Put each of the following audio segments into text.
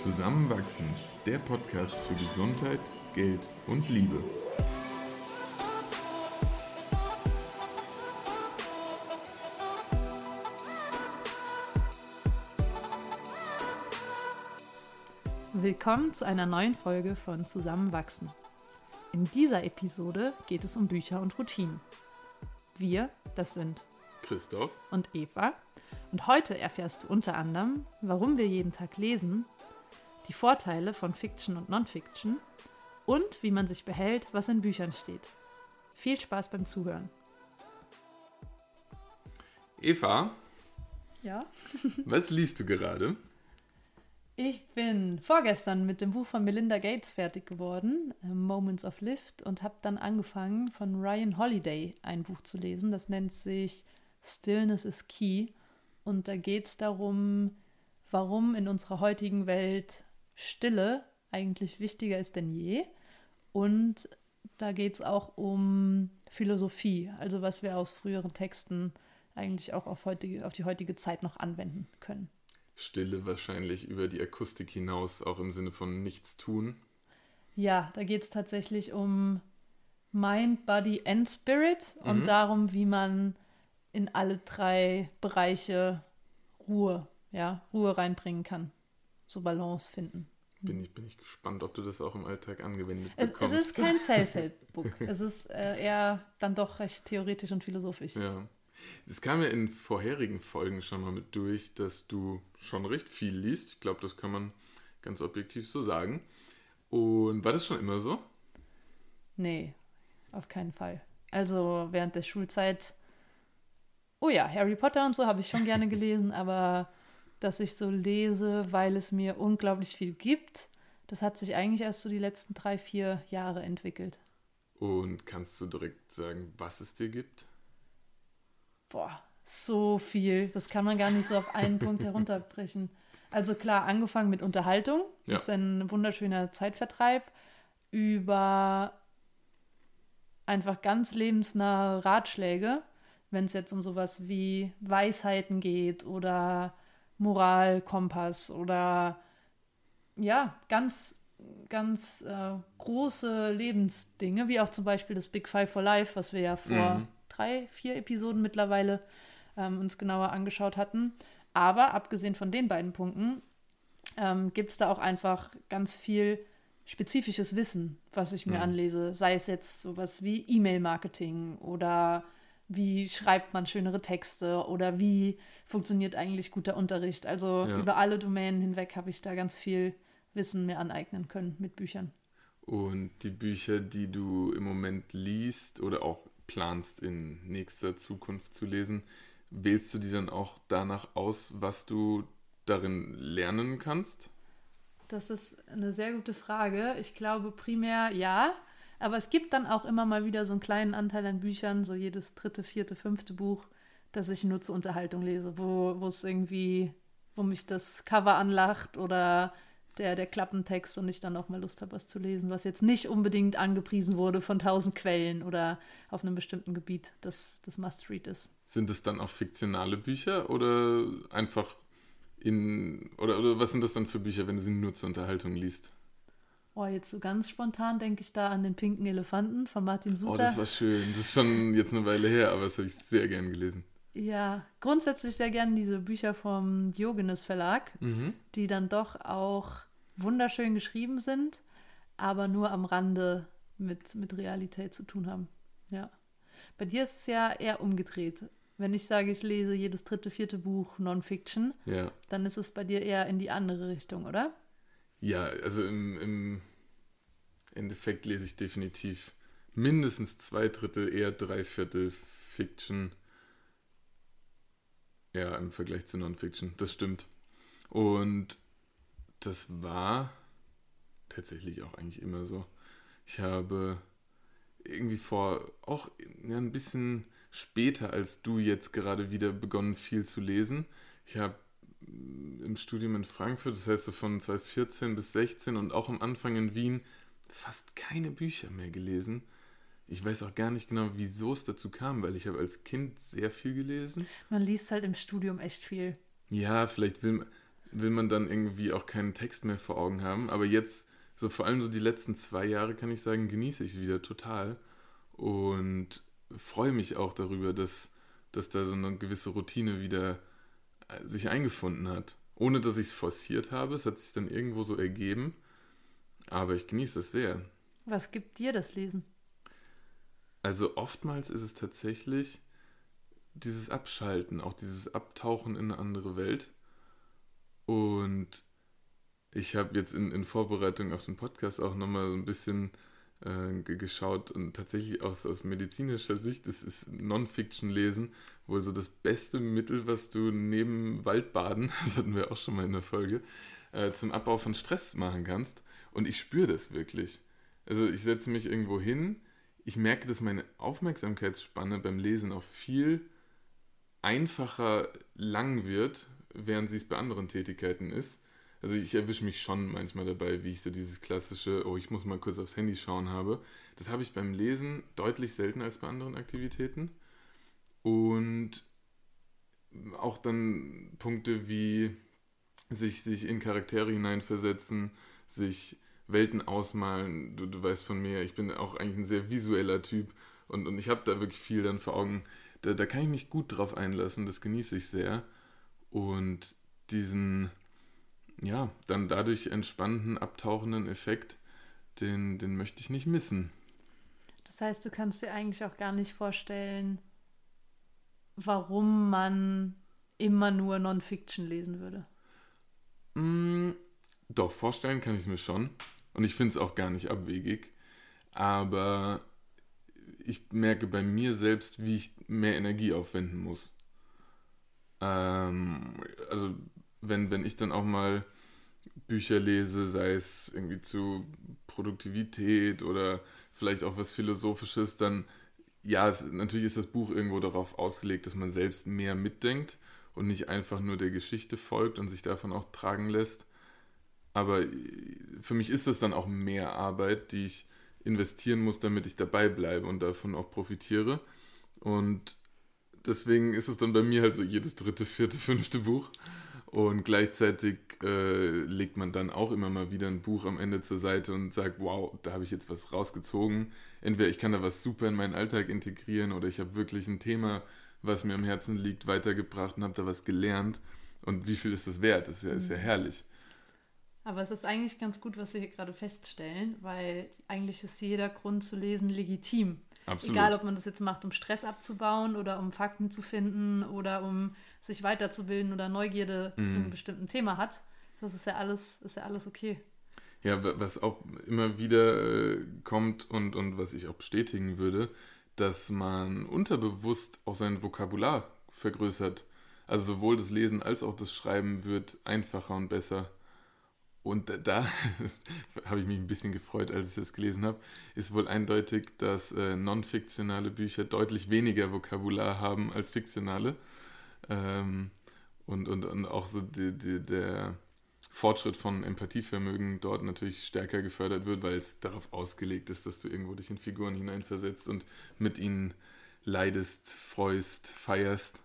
Zusammenwachsen, der Podcast für Gesundheit, Geld und Liebe. Willkommen zu einer neuen Folge von Zusammenwachsen. In dieser Episode geht es um Bücher und Routinen. Wir, das sind Christoph und Eva. Und heute erfährst du unter anderem, warum wir jeden Tag lesen, die Vorteile von Fiction und Non-Fiction und wie man sich behält, was in Büchern steht. Viel Spaß beim Zuhören. Eva, Ja? was liest du gerade? Ich bin vorgestern mit dem Buch von Melinda Gates fertig geworden, äh, Moments of Lift, und habe dann angefangen, von Ryan Holiday ein Buch zu lesen. Das nennt sich Stillness is Key. Und da geht es darum, warum in unserer heutigen Welt Stille eigentlich wichtiger ist denn je. Und da geht es auch um Philosophie, also was wir aus früheren Texten eigentlich auch auf, heutige, auf die heutige Zeit noch anwenden können. Stille wahrscheinlich über die Akustik hinaus, auch im Sinne von nichts tun. Ja, da geht es tatsächlich um Mind, Body and Spirit und darum, wie man in alle drei Bereiche Ruhe, ja, Ruhe reinbringen kann. So Balance finden. Bin ich, bin ich gespannt, ob du das auch im Alltag angewendet Es, es bekommst. ist kein Self-Help-Book. es ist äh, eher dann doch recht theoretisch und philosophisch. Ja. Es kam ja in vorherigen Folgen schon mal mit durch, dass du schon recht viel liest. Ich glaube, das kann man ganz objektiv so sagen. Und war das schon immer so? Nee, auf keinen Fall. Also während der Schulzeit, oh ja, Harry Potter und so habe ich schon gerne gelesen, aber dass ich so lese, weil es mir unglaublich viel gibt, das hat sich eigentlich erst so die letzten drei, vier Jahre entwickelt. Und kannst du direkt sagen, was es dir gibt? Boah, so viel. Das kann man gar nicht so auf einen Punkt herunterbrechen. Also klar, angefangen mit Unterhaltung, Ja. das ist ein wunderschöner Zeitvertreib, über einfach ganz lebensnahe Ratschläge, wenn es jetzt um sowas wie Weisheiten geht oder Moralkompass oder ja, ganz, ganz äh, große Lebensdinge, wie auch zum Beispiel das Big Five for Life, was wir ja vor Mhm. drei, vier Episoden mittlerweile ähm, uns genauer angeschaut hatten. Aber abgesehen von den beiden Punkten ähm, gibt es da auch einfach ganz viel spezifisches Wissen, was ich mir Mhm. anlese. Sei es jetzt sowas wie E-Mail-Marketing oder wie schreibt man schönere Texte oder wie funktioniert eigentlich guter Unterricht. Also Ja. über alle Domänen hinweg habe ich da ganz viel Wissen mir aneignen können mit Büchern. Und die Bücher, die du im Moment liest oder auch planst in nächster Zukunft zu lesen, wählst du die dann auch danach aus, was du darin lernen kannst? Das ist eine sehr gute Frage. Ich glaube primär ja, aber es gibt dann auch immer mal wieder so einen kleinen Anteil an Büchern, so jedes dritte, vierte, fünfte Buch, das ich nur zur Unterhaltung lese, wo, es irgendwie, wo mich das Cover anlacht oder der, der Klappentext und ich dann auch mal Lust habe, was zu lesen, was jetzt nicht unbedingt angepriesen wurde von tausend Quellen oder auf einem bestimmten Gebiet, das, das Must-Read ist. Sind es dann auch fiktionale Bücher oder einfach in oder, oder was sind das dann für Bücher, wenn du sie nur zur Unterhaltung liest? Oh, jetzt so ganz spontan denke ich da an den pinken Elefanten von Martin Suter. Oh, das war schön. Das ist schon jetzt eine Weile her, aber das habe ich sehr gern gelesen. Ja, grundsätzlich sehr gerne diese Bücher vom Diogenes Verlag, Mhm. die dann doch auch wunderschön geschrieben sind, aber nur am Rande mit, mit Realität zu tun haben. Ja. Bei dir ist es ja eher umgedreht. Wenn ich sage, ich lese jedes dritte, vierte Buch Non-Fiction, Ja. dann ist es bei dir eher in die andere Richtung, oder? Ja, also im, im Endeffekt lese ich definitiv mindestens zwei Drittel, eher drei Viertel Fiction. Ja, im Vergleich zu Non-Fiction, das stimmt. Und das war tatsächlich auch eigentlich immer so. Ich habe irgendwie vor, auch ja, ein bisschen später als du jetzt gerade wieder begonnen, viel zu lesen. Ich habe im Studium in Frankfurt, das heißt so von 2014 bis 16 und auch am Anfang in Wien fast keine Bücher mehr gelesen. Ich weiß auch gar nicht genau, wieso es dazu kam, weil ich habe als Kind sehr viel gelesen. Man liest halt im Studium echt viel. Ja, vielleicht will man, will man dann irgendwie auch keinen Text mehr vor Augen haben. Aber jetzt, so vor allem so die letzten zwei Jahre, kann ich sagen, genieße ich es wieder total. Und freue mich auch darüber, dass, dass da so eine gewisse Routine wieder sich eingefunden hat. Ohne dass ich es forciert habe. Es hat sich dann irgendwo so ergeben. Aber ich genieße das sehr. Was gibt dir das Lesen? Also oftmals ist es tatsächlich dieses Abschalten, auch dieses Abtauchen in eine andere Welt. Und ich habe jetzt in, in Vorbereitung auf den Podcast auch nochmal so ein bisschen äh, geschaut und tatsächlich aus, aus medizinischer Sicht ist, ist Non-Fiction-Lesen wohl so das beste Mittel, was du neben Waldbaden, das hatten wir auch schon mal in der Folge, äh, zum Abbau von Stress machen kannst. Und ich spüre das wirklich. Also ich setze mich irgendwo hin, ich merke, dass meine Aufmerksamkeitsspanne beim Lesen auch viel einfacher lang wird, während sie es bei anderen Tätigkeiten ist. Also ich erwische mich schon manchmal dabei, wie ich so dieses klassische, oh, ich muss mal kurz aufs Handy schauen habe. Das habe ich beim Lesen deutlich seltener als bei anderen Aktivitäten. Und auch dann Punkte wie sich, sich in Charaktere hineinversetzen, sich Welten ausmalen. Du, du weißt von mir, ich bin auch eigentlich ein sehr visueller Typ und, und ich habe da wirklich viel dann vor Augen. Da, da kann ich mich gut drauf einlassen, das genieße ich sehr. Und diesen, ja, dann dadurch entspannenden, abtauchenden Effekt, den, den möchte ich nicht missen. Das heißt, du kannst dir eigentlich auch gar nicht vorstellen, warum man immer nur Non-Fiction lesen würde. Mm, doch, vorstellen kann ich es mir schon. Und ich finde es auch gar nicht abwegig. Aber ich merke bei mir selbst, wie ich mehr Energie aufwenden muss. Ähm, also wenn, wenn ich dann auch mal Bücher lese, sei es irgendwie zu Produktivität oder vielleicht auch was Philosophisches, dann ja, es, natürlich ist das Buch irgendwo darauf ausgelegt, dass man selbst mehr mitdenkt und nicht einfach nur der Geschichte folgt und sich davon auch tragen lässt. Aber für mich ist das dann auch mehr Arbeit, die ich investieren muss, damit ich dabei bleibe und davon auch profitiere. Und deswegen ist es dann bei mir halt so jedes dritte, vierte, fünfte Buch. Und gleichzeitig äh, legt man dann auch immer mal wieder ein Buch am Ende zur Seite und sagt, wow, da habe ich jetzt was rausgezogen. Entweder ich kann da was super in meinen Alltag integrieren oder ich habe wirklich ein Thema, was mir am Herzen liegt, weitergebracht und habe da was gelernt. Und wie viel ist das wert? Das ist ja, ist ja mhm. herrlich. Aber es ist eigentlich ganz gut, was wir hier gerade feststellen, weil eigentlich ist jeder Grund zu lesen legitim. Absolut. Egal, ob man das jetzt macht, um Stress abzubauen oder um Fakten zu finden oder um sich weiterzubilden oder Neugierde mhm. zu einem bestimmten Thema hat. Das ist ja alles, ist ja alles okay. Ja, was auch immer wieder äh, kommt und, und was ich auch bestätigen würde, dass man unterbewusst auch sein Vokabular vergrößert. Also sowohl das Lesen als auch das Schreiben wird einfacher und besser. Und da habe ich mich ein bisschen gefreut, als ich das gelesen habe, ist wohl eindeutig, dass äh, non-fiktionale Bücher deutlich weniger Vokabular haben als fiktionale. Ähm, und, und, und auch so die, die, der Fortschritt von Empathievermögen dort natürlich stärker gefördert wird, weil es darauf ausgelegt ist, dass du irgendwo dich in Figuren hineinversetzt und mit ihnen leidest, freust, feierst.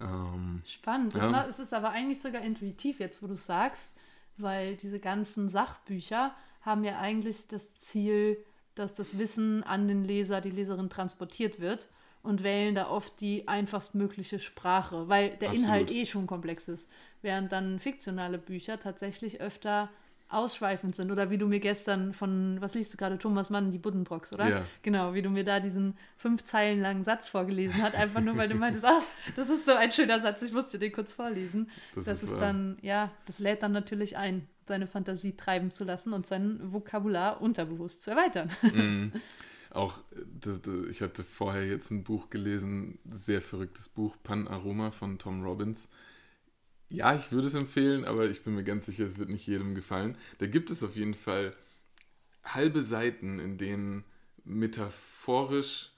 Ähm, Spannend. Ja. Es ist aber eigentlich sogar intuitiv jetzt, wo du sagst, weil diese ganzen Sachbücher haben ja eigentlich das Ziel, dass das Wissen an den Leser, die Leserin transportiert wird und wählen da oft die einfachstmögliche Sprache, weil der Absolut. Inhalt eh schon komplex ist. Während dann fiktionale Bücher tatsächlich öfter ausschweifend sind. Oder wie du mir gestern von, was liest du gerade, Thomas Mann, die Buddenbrocks, oder? Ja. Genau, wie du mir da diesen fünf Zeilen langen Satz vorgelesen hast, einfach nur, weil du meintest, ach, das ist so ein schöner Satz, ich musste den kurz vorlesen. Das, das ist, ist dann, ja, das lädt dann natürlich ein, seine Fantasie treiben zu lassen und sein Vokabular unterbewusst zu erweitern. Mm. Auch, ich hatte vorher jetzt ein Buch gelesen, sehr verrücktes Buch, Pan Aroma von Tom Robbins ja, ich würde es empfehlen, aber ich bin mir ganz sicher, es wird nicht jedem gefallen. Da gibt es auf jeden Fall halbe Seiten, in denen metaphorisch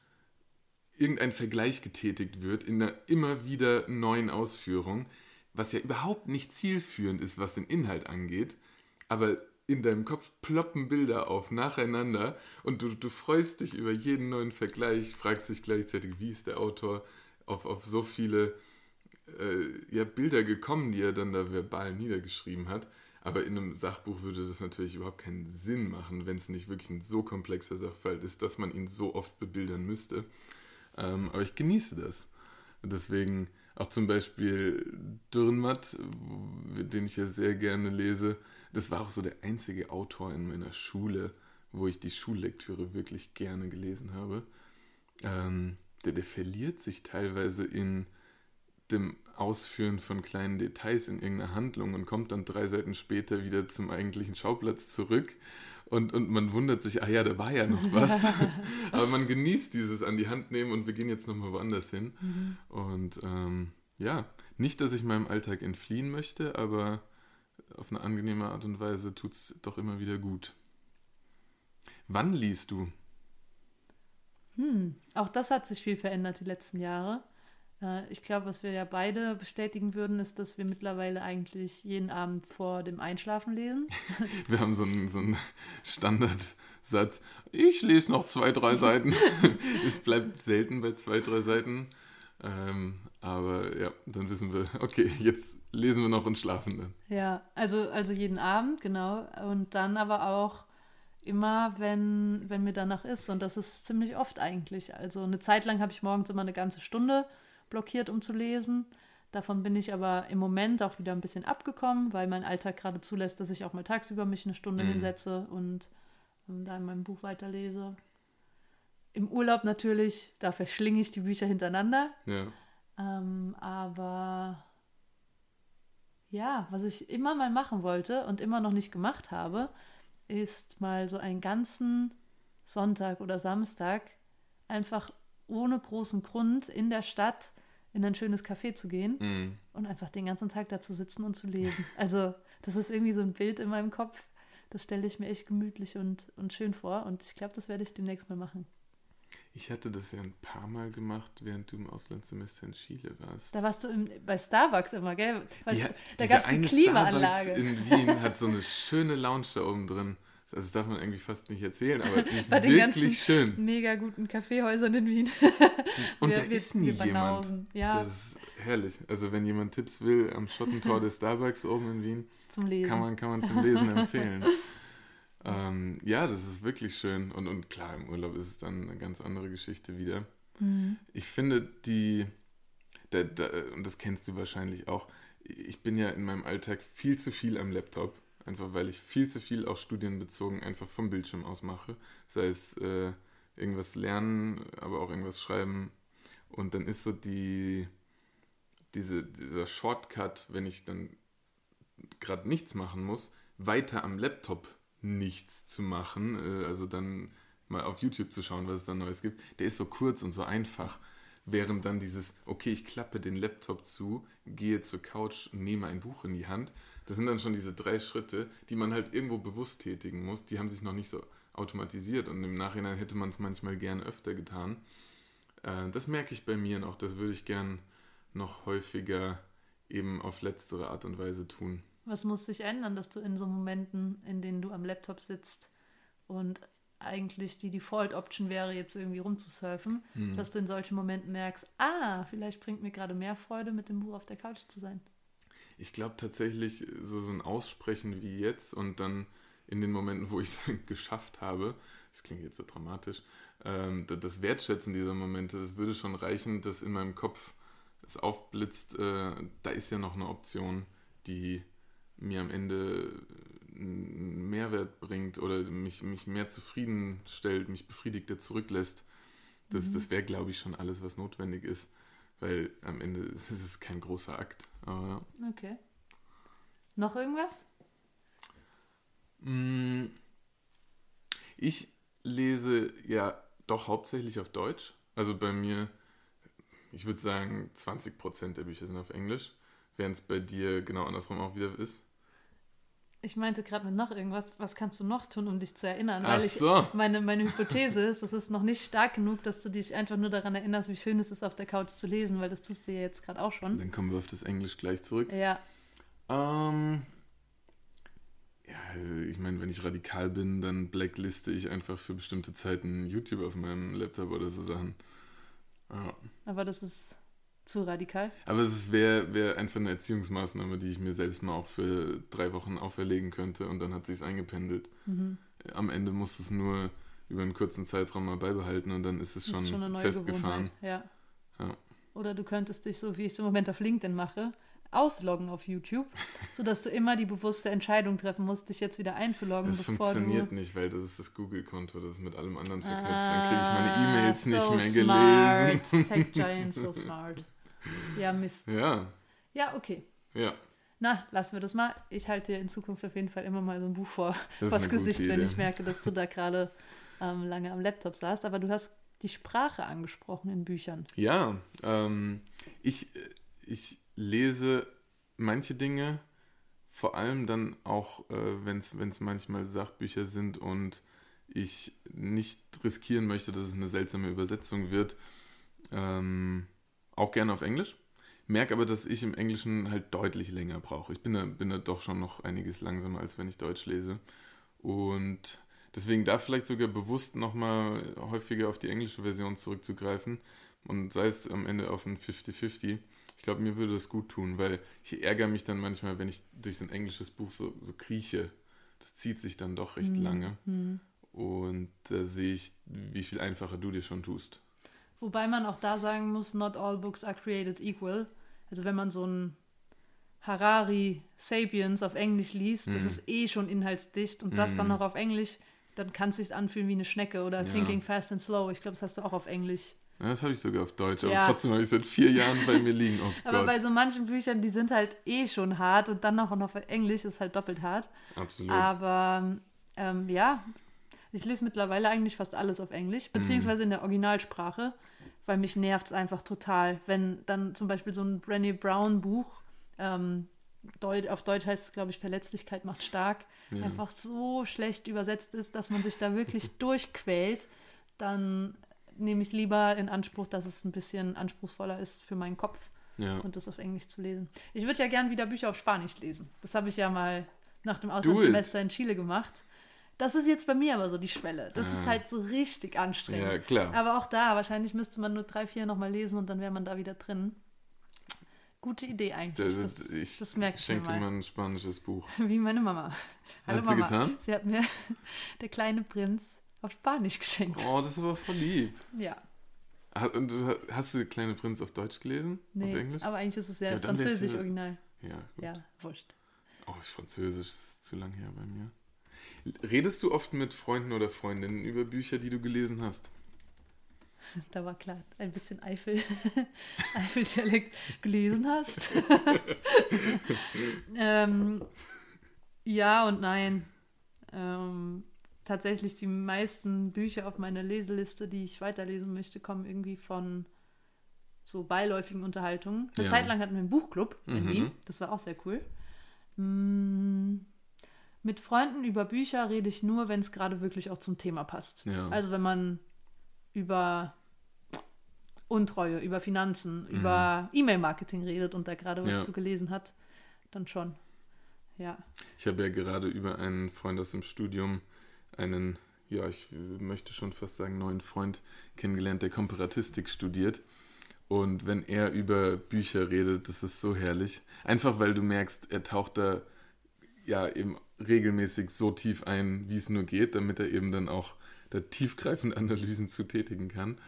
irgendein Vergleich getätigt wird in einer immer wieder neuen Ausführung, was ja überhaupt nicht zielführend ist, was den Inhalt angeht, aber in deinem Kopf ploppen Bilder auf nacheinander und du, du freust dich über jeden neuen Vergleich, fragst dich gleichzeitig, wie ist der Autor auf, auf so viele äh, ja, Bilder gekommen, die er dann da verbal niedergeschrieben hat. Aber in einem Sachbuch würde das natürlich überhaupt keinen Sinn machen, wenn es nicht wirklich ein so komplexer Sachverhalt ist, dass man ihn so oft bebildern müsste. Ähm, aber ich genieße das. Deswegen auch zum Beispiel Dürrenmatt, den ich ja sehr gerne lese. Das war auch so der einzige Autor in meiner Schule, wo ich die Schullektüre wirklich gerne gelesen habe. Ähm, der, der verliert sich teilweise in dem Ausführen von kleinen Details in irgendeiner Handlung und kommt dann drei Seiten später wieder zum eigentlichen Schauplatz zurück. Und, und man wundert sich, ah ja, da war ja noch was. Aber man genießt dieses an die Hand nehmen und wir gehen jetzt nochmal woanders hin. Mhm. Und ähm, ja, nicht, dass ich meinem Alltag entfliehen möchte, aber auf eine angenehme Art und Weise tut es doch immer wieder gut. Wann liest du? Hm, auch das hat sich viel verändert die letzten Jahre. Äh, ich glaube, was wir ja beide bestätigen würden, ist, dass wir mittlerweile eigentlich jeden Abend vor dem Einschlafen lesen. Wir haben so einen, so einen Standardsatz. Ich lese noch zwei, drei Seiten. es bleibt selten bei zwei, drei Seiten. Ähm, aber ja, dann wissen wir, okay, jetzt lesen wir noch und schlafen dann. Ja, also, also jeden Abend, genau. Und dann aber auch immer, wenn, wenn mir danach ist. Und das ist ziemlich oft eigentlich. Also eine Zeit lang habe ich morgens immer eine ganze Stunde blockiert, um zu lesen. Davon bin ich aber im Moment auch wieder ein bisschen abgekommen, weil mein Alltag gerade zulässt, dass ich auch mal tagsüber mich eine Stunde mhm. hinsetze und, und da in meinem Buch weiterlese. Im Urlaub natürlich, da verschlinge ich die Bücher hintereinander. Ja. Ähm, aber ja, was ich immer mal machen wollte und immer noch nicht gemacht habe, ist mal so einen ganzen Sonntag oder Samstag einfach ohne großen Grund in der Stadt in ein schönes Café zu gehen mm. und einfach den ganzen Tag da zu sitzen und zu lesen. Also das ist irgendwie so ein Bild in meinem Kopf. Das stelle ich mir echt gemütlich und, und schön vor und ich glaube, das werde ich demnächst mal machen. Ich hatte das ja ein paar Mal gemacht, während du im Auslandssemester in Chile warst. Da warst du im, bei Starbucks immer, gell? Weißt, die, da gab es die Klimaanlage. Starbucks in Wien hat so eine schöne Lounge da oben drin. Das darf man irgendwie fast nicht erzählen, aber die ist Bei den wirklich schön. Mega guten Kaffeehäusern in Wien. Und wir, da wir, ist nie jemand. Ja. Das ist herrlich. Also wenn jemand Tipps will am Schottentor des Starbucks oben in Wien. Kann, man, kann man zum Lesen empfehlen. Ähm, ja, das ist wirklich schön. Und, und klar, im Urlaub ist es dann eine ganz andere Geschichte wieder. Mhm. Ich finde die, da, da, und das kennst du wahrscheinlich auch, ich bin ja in meinem Alltag viel zu viel am Laptop Einfach weil ich viel zu viel auch studienbezogen einfach vom Bildschirm aus mache. Sei es äh, irgendwas lernen, aber auch irgendwas schreiben. Und dann ist so die, diese, dieser Shortcut, wenn ich dann gerade nichts machen muss, weiter am Laptop nichts zu machen, äh, also dann mal auf YouTube zu schauen, was es da Neues gibt, der ist so kurz und so einfach. Während dann dieses, okay, ich klappe den Laptop zu, gehe zur Couch, nehme ein Buch in die Hand das sind dann schon diese drei Schritte, die man halt irgendwo bewusst tätigen muss. Die haben sich noch nicht so automatisiert und im Nachhinein hätte man es manchmal gern öfter getan. Äh, das merke ich bei mir noch. Das würde ich gern noch häufiger eben auf letztere Art und Weise tun. Was muss sich ändern, dass du in so Momenten, in denen du am Laptop sitzt und eigentlich die Default-Option wäre, jetzt irgendwie rumzusurfen, hm. dass du in solchen Momenten merkst, ah, vielleicht bringt mir gerade mehr Freude, mit dem Buch auf der Couch zu sein ich glaube tatsächlich, so, so ein Aussprechen wie jetzt und dann in den Momenten, wo ich es geschafft habe, das klingt jetzt so dramatisch, ähm, das Wertschätzen dieser Momente, das würde schon reichen, dass in meinem Kopf es aufblitzt, äh, da ist ja noch eine Option, die mir am Ende einen Mehrwert bringt oder mich, mich mehr zufriedenstellt, mich befriedigter zurücklässt. Das, mhm. das wäre, glaube ich, schon alles, was notwendig ist. Weil am Ende ist es kein großer Akt. Aber ja. Okay. Noch irgendwas? Mm, ich lese ja doch hauptsächlich auf Deutsch. Also bei mir, ich würde sagen, 20% der Bücher sind auf Englisch, während es bei dir genau andersrum auch wieder ist. Ich meinte gerade mit noch irgendwas, was kannst du noch tun, um dich zu erinnern? Ach Weil ich, so. meine, meine Hypothese ist, es ist noch nicht stark genug, dass du dich einfach nur daran erinnerst, wie schön es ist, auf der Couch zu lesen, weil das tust du ja jetzt gerade auch schon. Dann kommen wir auf das Englisch gleich zurück. Ja. Ähm, ja, ich meine, wenn ich radikal bin, dann blackliste ich einfach für bestimmte Zeiten YouTube auf meinem Laptop oder so Sachen. Ja. Aber das ist Zu radikal. Aber es wäre wär einfach eine Erziehungsmaßnahme, die ich mir selbst mal auch für drei Wochen auferlegen könnte und dann hat sich eingependelt. Mhm. Am Ende musst du es nur über einen kurzen Zeitraum mal beibehalten und dann ist es schon, ist schon eine neue festgefahren. Ja. Ja. Oder du könntest dich, so wie ich es im Moment auf LinkedIn mache, ausloggen auf YouTube, sodass du immer die bewusste Entscheidung treffen musst, dich jetzt wieder einzuloggen, Das funktioniert du. nicht, weil das ist das Google-Konto, das ist mit allem anderen verknüpft. dann kriege ich meine E-Mails Ah, nicht so mehr smart. gelesen. Tech Giant, so smart. Ja, Mist. Ja, Ja, okay. ja. Na, lassen wir das mal. Ich halte dir in Zukunft auf jeden Fall immer mal so ein Buch vor, Das vors Gesicht, wenn ich merke, dass du da gerade ähm, lange am Laptop saßt. Aber du hast die Sprache angesprochen in Büchern. Ja, ähm, ich, ich lese manche Dinge, vor allem dann auch, äh, wenn es manchmal Sachbücher sind und ich nicht riskieren möchte, dass es eine seltsame Übersetzung wird, ähm, auch gerne auf Englisch. Merke aber, dass ich im Englischen halt deutlich länger brauche. Ich bin da, bin da doch schon noch einiges langsamer, als wenn ich Deutsch lese. Und deswegen da vielleicht sogar bewusst nochmal häufiger auf die englische Version zurückzugreifen und sei es am Ende auf ein 50-50. Ich glaube, mir würde das gut tun, weil ich ärgere mich dann manchmal, wenn ich durch so ein englisches Buch so, so krieche. Das zieht sich dann doch recht Hm, lange. hm. Und da sehe ich, wie viel einfacher du dir schon tust. Wobei man auch da sagen muss, not all books are created equal. Also wenn man so ein Harari Sapiens auf Englisch liest, das Mhm. ist eh schon inhaltsdicht und das dann Mhm. noch auf Englisch, dann kann es sich anfühlen wie eine Schnecke oder Ja. Thinking Fast and Slow. Ich glaube, das hast du auch auf Englisch. Das habe ich sogar auf Deutsch, aber Ja. trotzdem habe ich seit vier Jahren bei mir liegen. Oh Aber Gott. bei so manchen Büchern, die sind halt eh schon hart und dann noch auf Englisch ist halt doppelt hart. Absolut. Aber ähm, ja, ich lese mittlerweile eigentlich fast alles auf Englisch, Mhm. beziehungsweise in der Originalsprache, weil mich nervt es einfach total, wenn dann zum Beispiel so ein Brené Brown Buch, ähm, Deut auf Deutsch heißt es, glaube ich, Verletzlichkeit macht stark, Ja. einfach so schlecht übersetzt ist, dass man sich da wirklich durchquält, dann nehme ich lieber in Anspruch, dass es ein bisschen anspruchsvoller ist für meinen Kopf ja. und das auf Englisch zu lesen. Ich würde ja gern wieder Bücher auf Spanisch lesen. Das habe ich ja mal nach dem. Auslandssemester in Chile gemacht. Das ist jetzt bei mir aber so die Schwelle. Das ist Ah. halt so richtig ja, anstrengend. klar. Aber auch da, wahrscheinlich müsste man nur drei, vier nochmal lesen und dann wäre man da wieder drin. Gute Idee eigentlich. Das, Das, ich das merke ich mir schenke dir mal. ein spanisches Buch. Wie meine Mama. Hallo Hat sie Mama. getan? Sie hat mir Der kleine Prinz auf Spanisch geschenkt. Oh, das ist aber voll lieb. Ja, Und du- hast du Kleine Prinz auf Deutsch gelesen? nee, Auf Englisch? aber eigentlich ist es ja, Ja, französisch original. Ja, gut. Ja, wurscht. Oh, ist Französisch, das ist zu lang her bei mir. Redest du oft mit Freunden oder Freundinnen über Bücher, die du gelesen hast? Da war klar, ein bisschen Eifel, Eifel-Dialekt gelesen hast. ähm, ja und nein. Ähm, tatsächlich die meisten Bücher auf meiner Leseliste, die ich weiterlesen möchte, kommen irgendwie von so beiläufigen Unterhaltungen. Eine Ja. Zeit lang hatten wir einen Buchclub in Mhm. Wien. Das war auch sehr cool. Mm, Mit Freunden über Bücher rede ich nur, wenn es gerade wirklich auch zum Thema passt. Ja. Also wenn man über Untreue, über Finanzen, über E-Mail-Marketing redet und da gerade was Mhm. Ja. zu gelesen hat, dann schon. Ja. Ich habe ja gerade über einen Freund aus dem Studium einen, ja, ich möchte schon fast sagen, neuen Freund kennengelernt, der Komparatistik studiert. Und wenn er über Bücher redet, das ist so herrlich. Einfach weil du merkst, er taucht da ja eben regelmäßig so tief ein, wie es nur geht, damit er eben dann auch da tiefgreifende Analysen zu tätigen kann.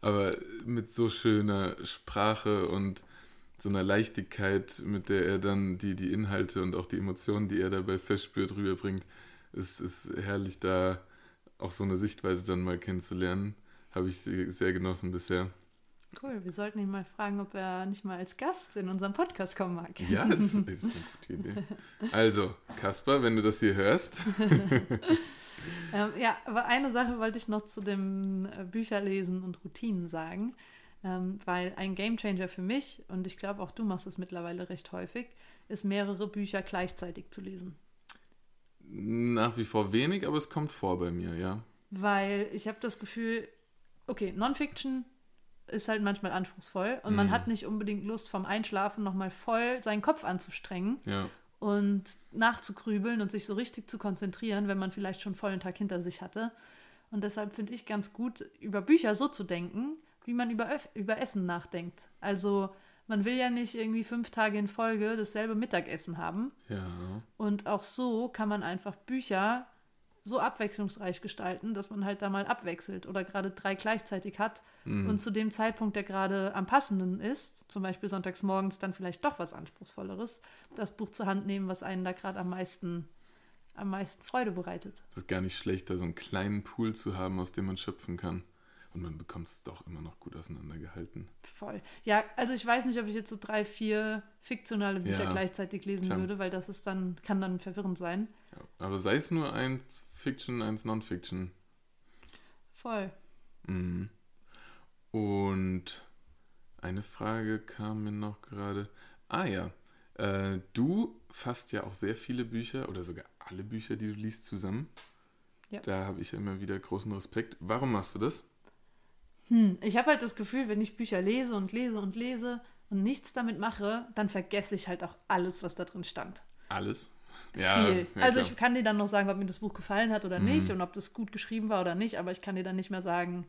Aber mit so schöner Sprache und so einer Leichtigkeit, mit der er dann die, die Inhalte und auch die Emotionen, die er dabei verspürt, rüberbringt, ist, ist herrlich, da auch so eine Sichtweise dann mal kennenzulernen. Habe ich sehr, sehr genossen bisher. Cool. Wir sollten ihn mal fragen, ob er nicht mal als Gast in unserem Podcast kommen mag. Ja, das ist eine gute Idee. Also, Kaspar, wenn du das hier hörst, Ähm, ja, aber eine Sache wollte ich noch zu dem äh, Bücherlesen und Routinen sagen, ähm, weil ein Gamechanger für mich, und ich glaube auch du machst es mittlerweile recht häufig, ist mehrere Bücher gleichzeitig zu lesen. Nach wie vor wenig, aber es kommt vor bei mir, ja. Weil ich habe das Gefühl, okay, Non-Fiction ist halt manchmal anspruchsvoll und man Mhm. hat nicht unbedingt Lust vom Einschlafen nochmal voll seinen Kopf anzustrengen Ja, und nachzugrübeln und sich so richtig zu konzentrieren, wenn man vielleicht schon einen vollen Tag hinter sich hatte. Und deshalb finde ich ganz gut, über Bücher so zu denken, wie man über, Öff- über Essen nachdenkt. Also man will ja nicht irgendwie fünf Tage in Folge dasselbe Mittagessen haben. Ja. Und auch so kann man einfach Bücher so abwechslungsreich gestalten, dass man halt da mal abwechselt oder gerade drei gleichzeitig hat Mhm. und zu dem Zeitpunkt, der gerade am passenden ist, zum Beispiel sonntags morgens dann vielleicht doch was Anspruchsvolleres, das Buch zur Hand nehmen, was einen da gerade am meisten, am meisten Freude bereitet. Das ist gar nicht schlecht, da so einen kleinen Pool zu haben, aus dem man schöpfen kann. Und man bekommt es doch immer noch gut auseinandergehalten. Voll. Ja, also ich weiß nicht, ob ich jetzt so drei, vier fiktionale Bücher Ja, gleichzeitig lesen klar. würde, weil das ist dann, kann dann verwirrend sein. Ja, aber sei es nur eins Fiction, eins Non-Fiction. Voll. Mhm. Und eine Frage kam mir noch gerade. Ah ja, äh, du fasst ja auch sehr viele Bücher oder sogar alle Bücher, die du liest, zusammen. Ja. Da habe ich ja immer wieder großen Respekt. Warum machst du das? Hm, ich habe halt das Gefühl, wenn ich Bücher lese und lese und lese und nichts damit mache, dann vergesse ich halt auch alles, was da drin stand. Alles? Viel. ja, also ich kann dir dann noch sagen, ob mir das Buch gefallen hat oder nicht Mhm. und ob das gut geschrieben war oder nicht, aber ich kann dir dann nicht mehr sagen,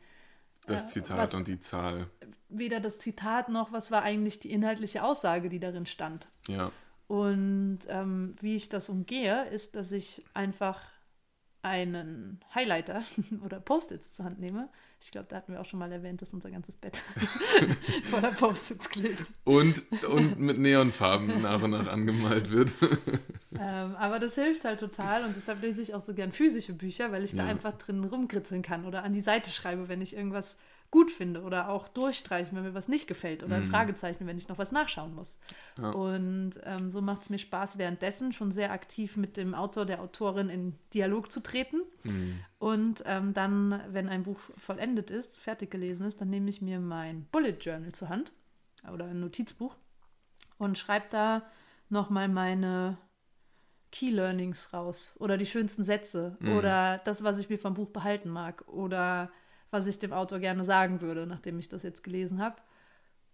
das äh, Zitat was- und die Zahl. weder das Zitat noch, was war eigentlich die inhaltliche Aussage, die darin stand. Ja. Und ähm, wie ich das umgehe, ist, dass ich einfach einen Highlighter oder Post-its zur Hand nehme. Ich glaube, da hatten wir auch schon mal erwähnt, dass unser ganzes Bett voller Post-its klebt. Und, und mit Neonfarben nach und nach angemalt wird. Ähm, aber das hilft halt total und deshalb lese ich auch so gern physische Bücher, weil ich da Ja. einfach drin rumkritzeln kann oder an die Seite schreibe, wenn ich irgendwas gut finde oder auch durchstreichen, wenn mir was nicht gefällt oder ein Mhm. Fragezeichen, wenn ich noch was nachschauen muss. Ja. Und ähm, so macht es mir Spaß, währenddessen schon sehr aktiv mit dem Autor, der Autorin in Dialog zu treten. Hm. Und ähm, dann, wenn ein Buch vollendet ist, fertig gelesen ist, dann nehme ich mir mein Bullet Journal zur Hand oder ein Notizbuch und schreibe da nochmal meine Key Learnings raus oder die schönsten Sätze Mhm. oder das, was ich mir vom Buch behalten mag oder was ich dem Autor gerne sagen würde, nachdem ich das jetzt gelesen habe.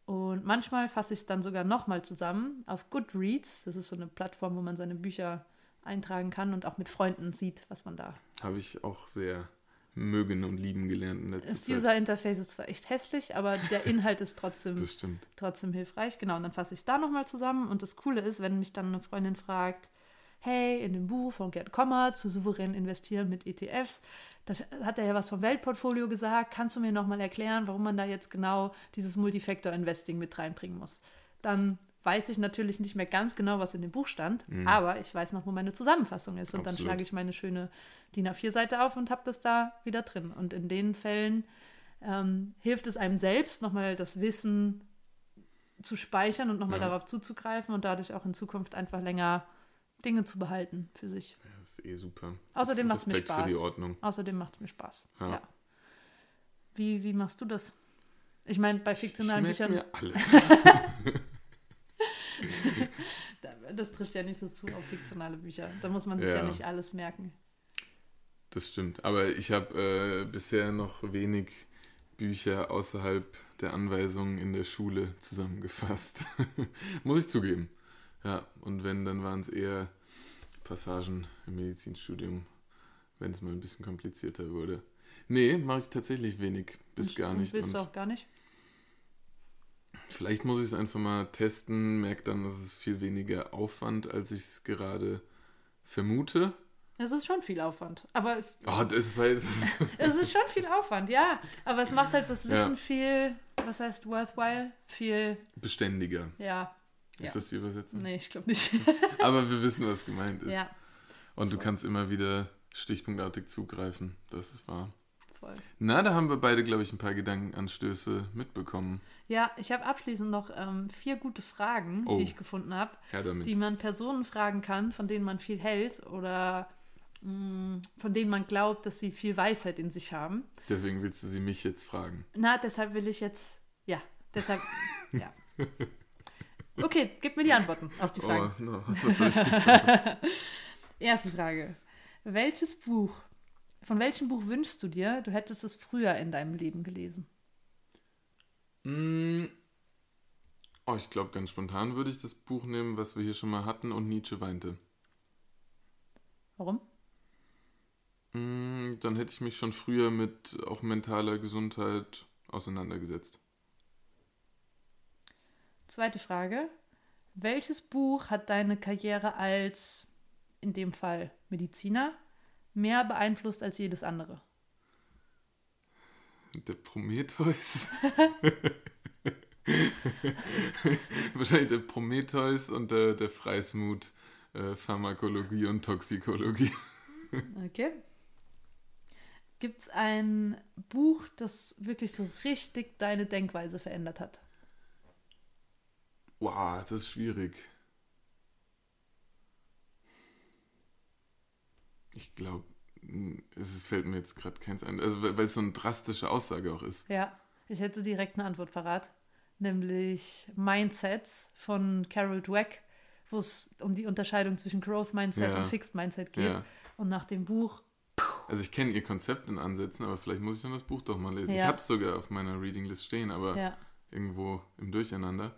Und manchmal fasse ich es dann sogar nochmal zusammen auf Goodreads. Das ist so eine Plattform, wo man seine Bücher eintragen kann und auch mit Freunden sieht, was man da Habe ich auch sehr mögen und lieben gelernt in letzter Das Zeit. User Interface ist zwar echt hässlich, aber der Inhalt ist trotzdem, Das stimmt. trotzdem hilfreich. Genau, und dann fasse ich es da nochmal zusammen. Und das Coole ist, wenn mich dann eine Freundin fragt, hey, in dem Buch von Gerd Kommer zu souverän investieren mit ETFs, das hat er ja was vom Weltportfolio gesagt. Kannst du mir nochmal erklären, warum man da jetzt genau dieses Multifactor-Investing mit reinbringen muss? Dann weiß ich natürlich nicht mehr ganz genau, was in dem Buch stand, aber ich weiß noch, wo meine Zusammenfassung ist. Und dann Mhm. Absolut. schlage ich meine schöne DIN A4-Seite auf und habe das da wieder drin. Und in den Fällen ähm, hilft es einem selbst, nochmal das Wissen zu speichern und nochmal Ja. darauf zuzugreifen und dadurch auch in Zukunft einfach länger Dinge zu behalten für sich. Ja, das ist eh super. Außerdem macht es mir Respekt für die Spaß. Ordnung. Außerdem macht es mir Spaß. Ja. Ja. Wie, wie machst du das? Ich meine, bei Ich fiktionalen merke Büchern, mir alles. das trifft ja nicht so zu auf fiktionale Bücher. Da muss man sich ja, Ja. nicht alles merken. Das stimmt. Aber ich habe äh, bisher noch wenig Bücher außerhalb der Anweisungen in der Schule zusammengefasst. Muss ich zugeben. Ja, und wenn, dann waren es eher Passagen im Medizinstudium, wenn es mal ein bisschen komplizierter wurde. Nee, mache ich tatsächlich wenig, bis Und- gar nicht. Willst du auch gar nicht? vielleicht muss ich es einfach mal testen, merke dann, dass es viel weniger Aufwand, als ich es gerade vermute. Es ist schon viel Aufwand. Aber es, Oh, das war jetzt. es ist schon viel Aufwand, ja. Aber es macht halt das Ja. Wissen viel, was heißt worthwhile? Viel, beständiger. ja. Ist Ja. das die Übersetzung? Nee, ich glaube nicht. Aber wir wissen, was gemeint ist. ja, Und du kannst immer wieder stichpunktartig zugreifen. Das ist wahr. voll. Na, da haben wir beide, glaube ich, ein paar Gedankenanstöße mitbekommen. Ja, ich habe abschließend noch ähm, vier gute Fragen, Oh. die ich gefunden habe, die man Personen fragen kann, von denen man viel hält oder mh, von denen man glaubt, dass sie viel Weisheit in sich haben. Deswegen willst du sie mich jetzt fragen. Na, deshalb will ich jetzt, ja, deshalb, ja. Okay, gib mir die Antworten auf die Fragen. Oh, no? Erste Frage. Welches Buch, von welchem Buch wünschst du dir, du hättest es früher in deinem Leben gelesen? Mm. Oh, ich glaube, ganz spontan würde ich das Buch nehmen, was wir hier schon mal hatten und Nietzsche weinte. Warum? Mm, Dann hätte ich mich schon früher mit auch mentaler Gesundheit auseinandergesetzt. Zweite Frage. Welches Buch hat deine Karriere als, in dem Fall Mediziner, mehr beeinflusst als jedes andere? Der Prometheus. Wahrscheinlich der Prometheus und der, der Freismut äh, Pharmakologie und Toxikologie. Okay. Gibt es ein Buch, das wirklich so richtig deine Denkweise verändert hat? Wow, das ist schwierig. Ich glaube, es fällt mir jetzt gerade keins ein. Also, weil es so eine drastische Aussage auch ist. Ja, ich hätte direkt eine Antwort parat. Nämlich Mindsets von Carol Dweck, wo es um die Unterscheidung zwischen Growth Mindset Ja. und Fixed Mindset geht. Ja. Und nach dem Buch, Also ich kenne ihr Konzept in Ansätzen, aber vielleicht muss ich dann das Buch doch mal lesen. Ich Ja. habe es sogar auf meiner Reading List stehen, aber irgendwo im Durcheinander.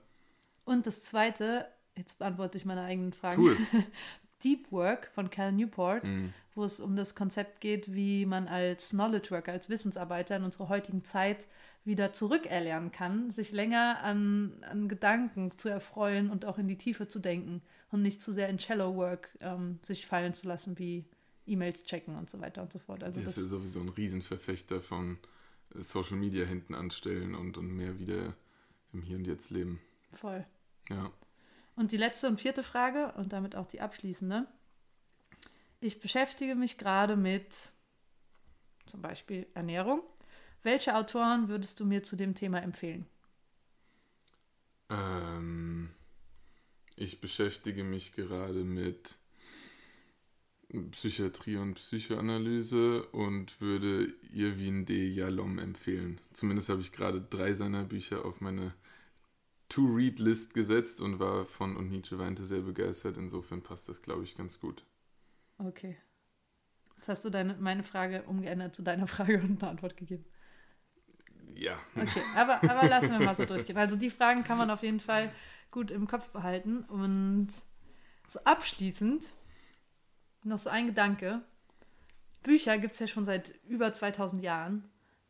Und das zweite, jetzt beantworte ich meine eigenen Fragen. Tu es. Deep Work von Cal Newport, Mhm. wo es um das Konzept geht, wie man als Knowledge Worker, als Wissensarbeiter in unserer heutigen Zeit wieder zurückerlernen kann, sich länger an, an Gedanken zu erfreuen und auch in die Tiefe zu denken und nicht zu sehr in Shallow Work ähm, sich fallen zu lassen, wie E-Mails checken und so weiter und so fort. Also ist das ja sowieso ein Riesenverfechter von äh, Social Media hinten anstellen und, und mehr wieder im Hier und Jetzt leben. voll. Ja. Und die letzte und vierte Frage und damit auch die abschließende. Ich beschäftige mich gerade mit zum Beispiel Ernährung. Welche Autoren würdest du mir zu dem Thema empfehlen? Ähm, ich beschäftige mich gerade mit Psychiatrie und Psychoanalyse und würde Irwin D. Jalom empfehlen. Zumindest habe ich gerade drei seiner Bücher auf meine To-Read-List gesetzt und war von Und Nietzsche weinte sehr begeistert. Insofern passt das, glaube ich, ganz gut. Okay. Jetzt hast du deine, meine Frage umgeändert zu deiner Frage und eine Antwort gegeben. Ja. Okay, aber, aber lassen wir mal so durchgehen. Also die Fragen kann man auf jeden Fall gut im Kopf behalten. Und so abschließend noch so ein Gedanke. Bücher gibt es ja schon seit über 2000 Jahren.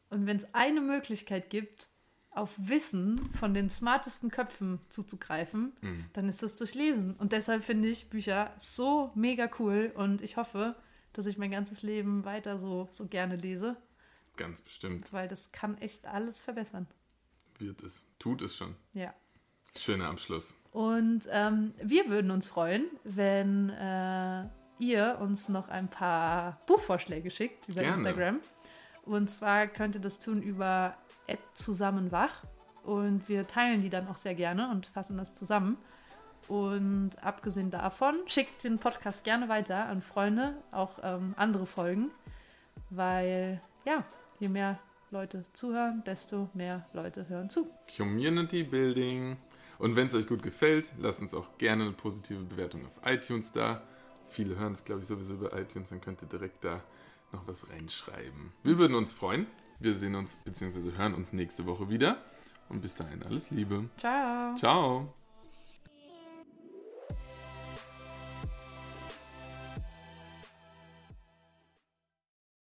Und wenn es eine Möglichkeit gibt, auf Wissen von den smartesten Köpfen zuzugreifen, Mhm. dann ist das durch Lesen. Und deshalb finde ich Bücher so mega cool. Und ich hoffe, dass ich mein ganzes Leben weiter so, so gerne lese, Ganz bestimmt weil das kann echt alles verbessern. wird es. Tut es schon. Ja. Schöner Abschluss. Und ähm, wir würden uns freuen, wenn äh, ihr uns noch ein paar Buchvorschläge schickt über Gerne. Instagram. Und zwar könnt ihr das tun über zusammenwach. Und wir teilen die dann auch sehr gerne und fassen das zusammen. Und abgesehen davon, schickt den Podcast gerne weiter an Freunde, auch ähm, andere Folgen. Weil, ja, je mehr Leute zuhören, desto mehr Leute hören zu. Community Building. Und wenn es euch gut gefällt, lasst uns auch gerne eine positive Bewertung auf iTunes da. Viele hören es, glaube ich, sowieso über iTunes, dann könnt ihr direkt da noch was reinschreiben. Wir würden uns freuen. Wir sehen uns bzw. hören uns nächste Woche wieder. Und bis dahin alles Liebe. Ciao. Ciao.